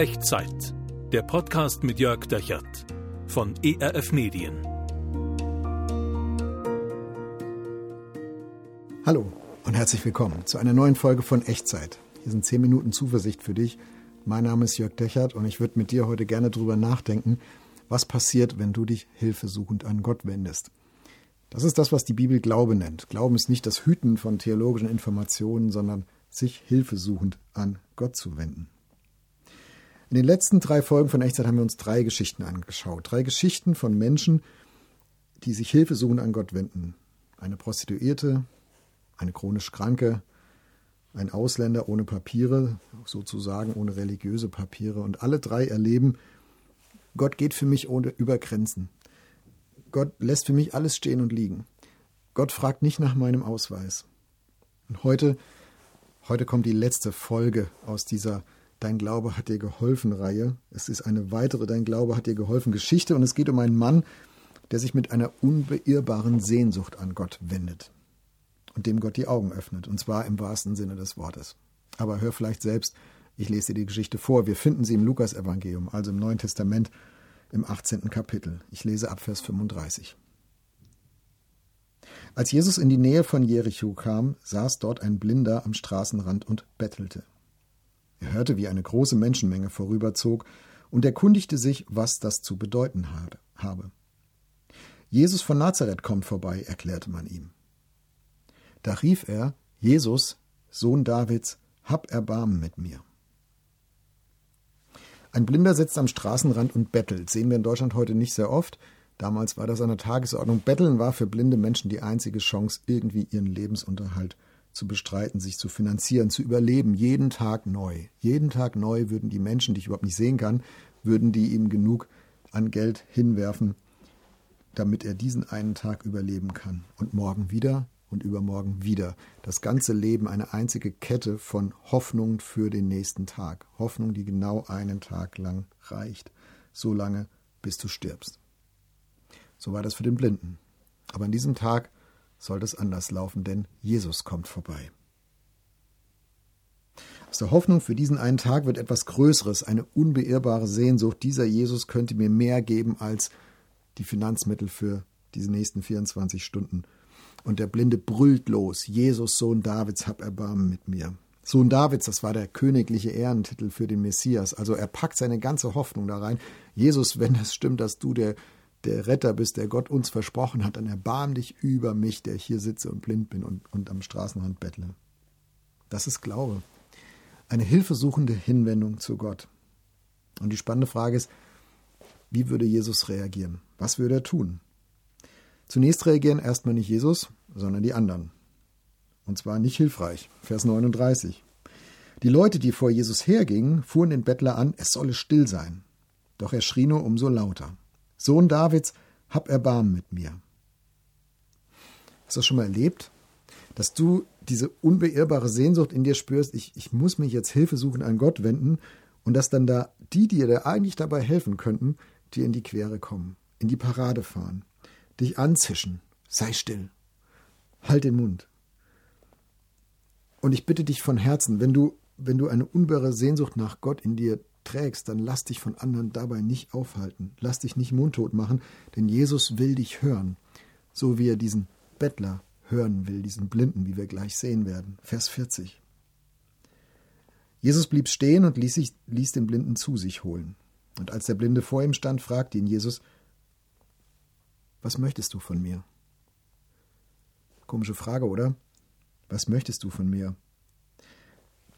Echtzeit. Der Podcast mit Jörg Dechert von ERF Medien. Hallo und herzlich willkommen zu einer neuen Folge von Echtzeit. Hier sind 10 Minuten Zuversicht für dich. Mein Name ist Jörg Dechert und ich würde mit dir heute gerne darüber nachdenken, was passiert, wenn du dich hilfesuchend an Gott wendest. Das ist das, was die Bibel Glaube nennt. Glauben ist nicht das Hüten von theologischen Informationen, sondern sich hilfesuchend an Gott zu wenden. In den letzten drei Folgen von Echtzeit haben wir uns drei Geschichten angeschaut. Drei Geschichten von Menschen, die sich hilfesuchend an Gott wenden. Eine Prostituierte, eine chronisch Kranke, ein Ausländer ohne Papiere, sozusagen ohne religiöse Papiere. Und alle drei erleben, Gott geht für mich ohne über Grenzen. Gott lässt für mich alles stehen und liegen. Gott fragt nicht nach meinem Ausweis. Und heute, heute kommt die letzte Folge aus dieser Dein Glaube hat dir geholfen Reihe. Es ist eine weitere Dein Glaube hat dir geholfen Geschichte und es geht um einen Mann, der sich mit einer unbeirrbaren Sehnsucht an Gott wendet und dem Gott die Augen öffnet, und zwar im wahrsten Sinne des Wortes. Aber hör vielleicht selbst, ich lese dir die Geschichte vor. Wir finden sie im Lukasevangelium, also im Neuen Testament, im 18. Kapitel. Ich lese ab Vers 35. Als Jesus in die Nähe von Jericho kam, saß dort ein Blinder am Straßenrand und bettelte. Er hörte, wie eine große Menschenmenge vorüberzog und erkundigte sich, was das zu bedeuten habe. Jesus von Nazareth kommt vorbei, erklärte man ihm. Da rief er, Jesus, Sohn Davids, hab Erbarmen mit mir. Ein Blinder sitzt am Straßenrand und bettelt. Sehen wir in Deutschland heute nicht sehr oft. Damals war das an der Tagesordnung. Betteln war für blinde Menschen die einzige Chance, irgendwie ihren Lebensunterhalt zu bestreiten, sich zu finanzieren, zu überleben, jeden Tag neu. Jeden Tag neu würden die Menschen, die ich überhaupt nicht sehen kann, würden die ihm genug an Geld hinwerfen, damit er diesen einen Tag überleben kann. Und morgen wieder und übermorgen wieder. Das ganze Leben eine einzige Kette von Hoffnung für den nächsten Tag. Hoffnung, die genau einen Tag lang reicht. So lange, bis du stirbst. So war das für den Blinden. Aber an diesem Tag soll das anders laufen, denn Jesus kommt vorbei. Aus der Hoffnung für diesen einen Tag wird etwas Größeres, eine unbeirrbare Sehnsucht. Dieser Jesus könnte mir mehr geben als die Finanzmittel für diese nächsten 24 Stunden. Und der Blinde brüllt los: Jesus, Sohn Davids, hab Erbarmen mit mir. Sohn Davids, das war der königliche Ehrentitel für den Messias. Also er packt seine ganze Hoffnung da rein. Jesus, wenn es stimmt, dass du der der Retter bist, der Gott uns versprochen hat, dann erbarm dich über mich, der hier sitze und blind bin und, und am Straßenrand bettle. Das ist Glaube. Eine hilfesuchende Hinwendung zu Gott. Und die spannende Frage ist, wie würde Jesus reagieren? Was würde er tun? Zunächst reagieren erstmal nicht Jesus, sondern die anderen. Und zwar nicht hilfreich. Vers 39. Die Leute, die vor Jesus hergingen, fuhren den Bettler an, es solle still sein. Doch er schrie nur umso lauter. Sohn Davids, hab Erbarmen mit mir. Hast du das schon mal erlebt? Dass du diese unbeirrbare Sehnsucht in dir spürst, ich, ich muss mich jetzt Hilfe suchen an Gott wenden und dass dann da die, die dir eigentlich dabei helfen könnten, dir in die Quere kommen, in die Parade fahren, dich anzischen, sei still, halt den Mund. Und ich bitte dich von Herzen, wenn du, wenn du eine unbeirrbare Sehnsucht nach Gott in dir trägst, dann lass dich von anderen dabei nicht aufhalten. Lass dich nicht mundtot machen, denn Jesus will dich hören, so wie er diesen Bettler hören will, diesen Blinden, wie wir gleich sehen werden. Vers 40. Jesus blieb stehen und ließ, sich, ließ den Blinden zu sich holen. Und als der Blinde vor ihm stand, fragte ihn Jesus, was möchtest du von mir? Komische Frage, oder? Was möchtest du von mir?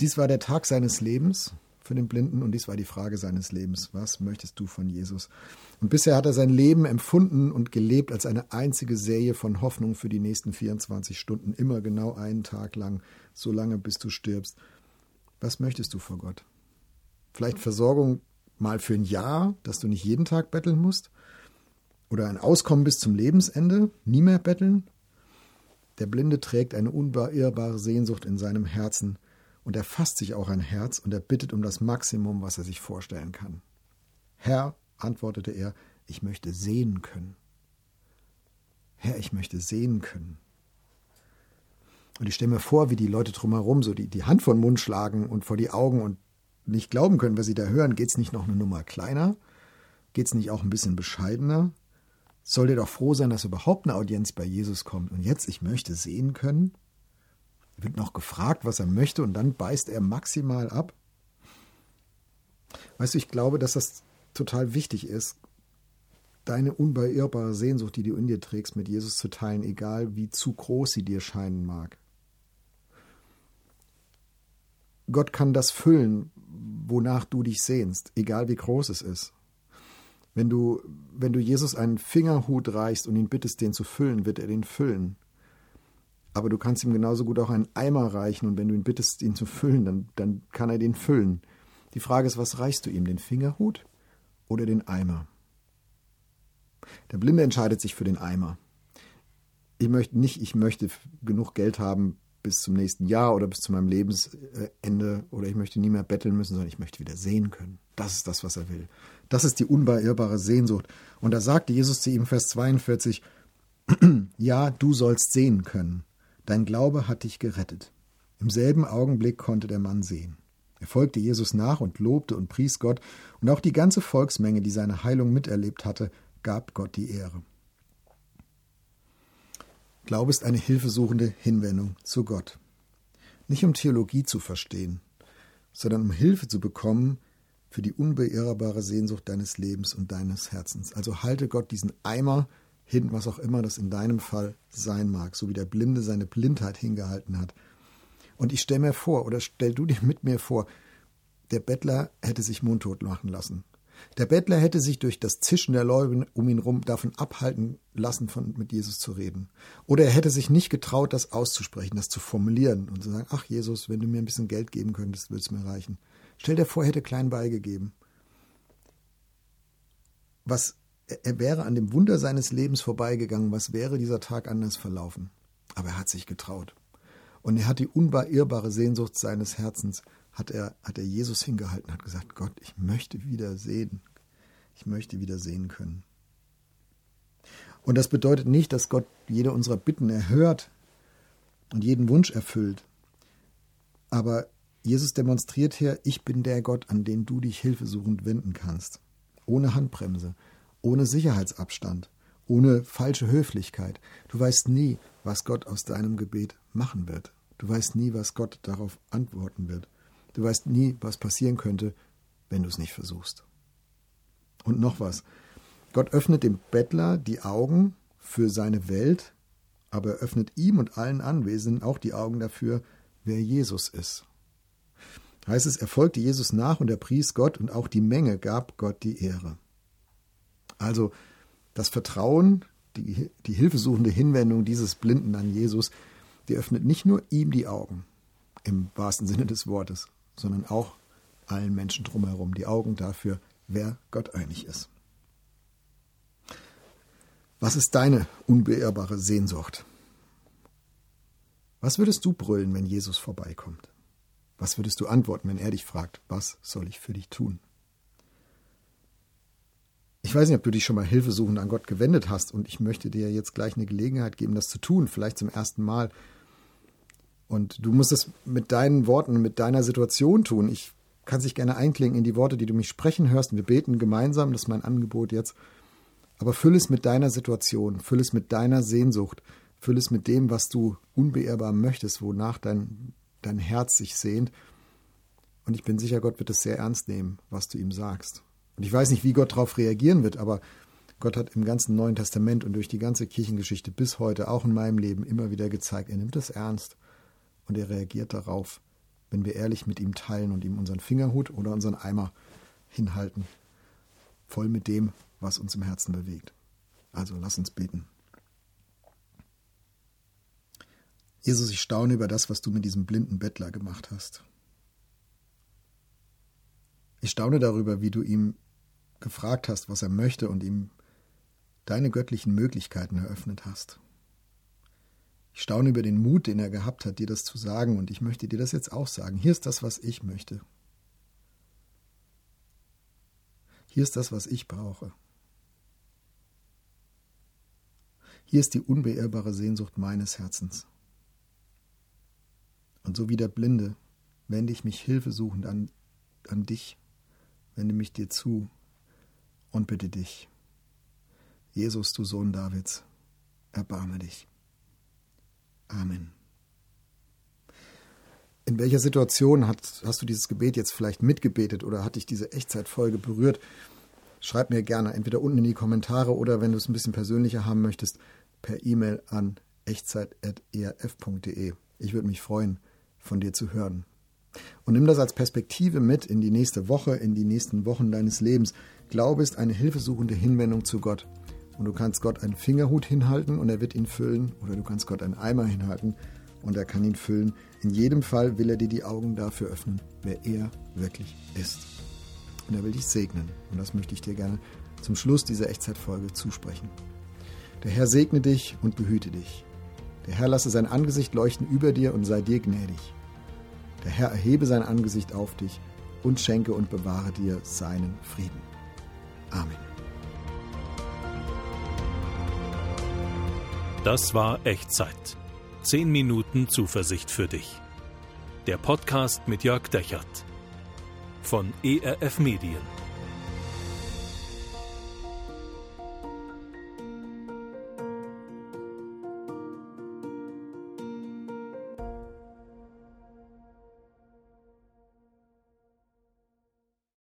Dies war der Tag seines Lebens, für den Blinden und dies war die Frage seines Lebens. Was möchtest du von Jesus? Und bisher hat er sein Leben empfunden und gelebt als eine einzige Serie von Hoffnung für die nächsten 24 Stunden, immer genau einen Tag lang, so lange bis du stirbst. Was möchtest du vor Gott? Vielleicht Versorgung mal für ein Jahr, dass du nicht jeden Tag betteln musst? Oder ein Auskommen bis zum Lebensende, nie mehr betteln? Der Blinde trägt eine unbeirrbare Sehnsucht in seinem Herzen, und er fasst sich auch ein Herz und er bittet um das Maximum, was er sich vorstellen kann. Herr, antwortete er, ich möchte sehen können. Herr, ich möchte sehen können. Und ich stelle mir vor, wie die Leute drumherum so die, die Hand vor den Mund schlagen und vor die Augen und nicht glauben können, was sie da hören. Geht es nicht noch eine Nummer kleiner? Geht es nicht auch ein bisschen bescheidener? Soll der doch froh sein, dass überhaupt eine Audienz bei Jesus kommt. Und jetzt, ich möchte sehen können. Wird noch gefragt, was er möchte, und dann beißt er maximal ab. Weißt du, ich glaube, dass das total wichtig ist, deine unbeirrbare Sehnsucht, die du in dir trägst, mit Jesus zu teilen, egal wie zu groß sie dir scheinen mag. Gott kann das füllen, wonach du dich sehnst, egal wie groß es ist. Wenn du, wenn du Jesus einen Fingerhut reichst und ihn bittest, den zu füllen, wird er den füllen. Aber du kannst ihm genauso gut auch einen Eimer reichen und wenn du ihn bittest, ihn zu füllen, dann, dann kann er den füllen. Die Frage ist, was reichst du ihm, den Fingerhut oder den Eimer? Der Blinde entscheidet sich für den Eimer. Ich möchte nicht, ich möchte genug Geld haben bis zum nächsten Jahr oder bis zu meinem Lebensende oder ich möchte nie mehr betteln müssen, sondern ich möchte wieder sehen können. Das ist das, was er will. Das ist die unbeirrbare Sehnsucht. Und da sagte Jesus zu ihm, Vers 42, ja, du sollst sehen können. Dein Glaube hat dich gerettet. Im selben Augenblick konnte der Mann sehen. Er folgte Jesus nach und lobte und pries Gott, und auch die ganze Volksmenge, die seine Heilung miterlebt hatte, gab Gott die Ehre. Glaube ist eine hilfesuchende Hinwendung zu Gott. Nicht um Theologie zu verstehen, sondern um Hilfe zu bekommen für die unbeirrbare Sehnsucht deines Lebens und deines Herzens. Also halte Gott diesen Eimer hin, was auch immer das in deinem Fall sein mag, so wie der Blinde seine Blindheit hingehalten hat. Und ich stelle mir vor, oder stell du dir mit mir vor, der Bettler hätte sich mundtot machen lassen. Der Bettler hätte sich durch das Zischen der Leute um ihn herum davon abhalten lassen, von, mit Jesus zu reden. Oder er hätte sich nicht getraut, das auszusprechen, das zu formulieren und zu sagen, ach Jesus, wenn du mir ein bisschen Geld geben könntest, würde es mir reichen. Stell dir vor, er hätte klein beigegeben. Was, er wäre an dem Wunder seines Lebens vorbeigegangen, was wäre dieser Tag anders verlaufen? Aber er hat sich getraut. Und er hat die unbeirrbare Sehnsucht seines Herzens hat er, hat er Jesus hingehalten, hat gesagt, Gott, ich möchte wieder sehen. Ich möchte wieder sehen können. Und das bedeutet nicht, dass Gott jede unserer Bitten erhört und jeden Wunsch erfüllt. Aber Jesus demonstriert hier, ich bin der Gott, an den du dich hilfesuchend wenden kannst. Ohne Handbremse, ohne Sicherheitsabstand, ohne falsche Höflichkeit. Du weißt nie, was Gott aus deinem Gebet machen wird. Du weißt nie, was Gott darauf antworten wird. Du weißt nie, was passieren könnte, wenn du es nicht versuchst. Und noch was. Gott öffnet dem Bettler die Augen für seine Welt, aber er öffnet ihm und allen Anwesenden auch die Augen dafür, wer Jesus ist. Heißt es, er folgte Jesus nach und er pries Gott und auch die Menge gab Gott die Ehre. Also das Vertrauen, die, die hilfesuchende Hinwendung dieses Blinden an Jesus, die öffnet nicht nur ihm die Augen, im wahrsten Sinne des Wortes, sondern auch allen Menschen drumherum die Augen dafür, wer Gott einig ist. Was ist deine unbeirrbare Sehnsucht? Was würdest du brüllen, wenn Jesus vorbeikommt? Was würdest du antworten, wenn er dich fragt, was soll ich für dich tun? Ich weiß nicht, ob du dich schon mal hilfesuchend an Gott gewendet hast und ich möchte dir jetzt gleich eine Gelegenheit geben, das zu tun, vielleicht zum ersten Mal. Und du musst es mit deinen Worten, mit deiner Situation tun. Ich kann sich gerne einklingen in die Worte, die du mich sprechen hörst. Wir beten gemeinsam, das ist mein Angebot jetzt. Aber füll es mit deiner Situation, füll es mit deiner Sehnsucht, füll es mit dem, was du unbeirrbar möchtest, wonach dein, dein Herz sich sehnt. Und ich bin sicher, Gott wird es sehr ernst nehmen, was du ihm sagst. Und ich weiß nicht, wie Gott darauf reagieren wird, aber Gott hat im ganzen Neuen Testament und durch die ganze Kirchengeschichte bis heute, auch in meinem Leben, immer wieder gezeigt, er nimmt es ernst und er reagiert darauf, wenn wir ehrlich mit ihm teilen und ihm unseren Fingerhut oder unseren Eimer hinhalten, voll mit dem, was uns im Herzen bewegt. Also lass uns beten. Jesus, ich staune über das, was du mit diesem blinden Bettler gemacht hast. Ich staune darüber, wie du ihm gefragt hast, was er möchte und ihm deine göttlichen Möglichkeiten eröffnet hast. Ich staune über den Mut, den er gehabt hat, dir das zu sagen, und ich möchte dir das jetzt auch sagen. Hier ist das, was ich möchte. Hier ist das, was ich brauche. Hier ist die unbeirrbare Sehnsucht meines Herzens. Und so wie der Blinde wende ich mich hilfesuchend an an dich, wende mich dir zu und bitte dich. Jesus, du Sohn Davids, erbarme dich. Amen. In welcher Situation hat, hast du dieses Gebet jetzt vielleicht mitgebetet oder hat dich diese Echtzeitfolge berührt? Schreib mir gerne entweder unten in die Kommentare oder wenn du es ein bisschen persönlicher haben möchtest, per E-Mail an echtzeit.erf.de. Ich würde mich freuen, von dir zu hören. Und nimm das als Perspektive mit in die nächste Woche, in die nächsten Wochen deines Lebens. Glaube ist eine hilfesuchende Hinwendung zu Gott. Und du kannst Gott einen Fingerhut hinhalten und er wird ihn füllen. Oder du kannst Gott einen Eimer hinhalten und er kann ihn füllen. In jedem Fall will er dir die Augen dafür öffnen, wer er wirklich ist. Und er will dich segnen. Und das möchte ich dir gerne zum Schluss dieser Echtzeitfolge zusprechen. Der Herr segne dich und behüte dich. Der Herr lasse sein Angesicht leuchten über dir und sei dir gnädig. Der Herr erhebe sein Angesicht auf dich und schenke und bewahre dir seinen Frieden. Amen. Das war Echtzeit. Zehn Minuten Zuversicht für dich. Der Podcast mit Jörg Dechert von ERF Medien.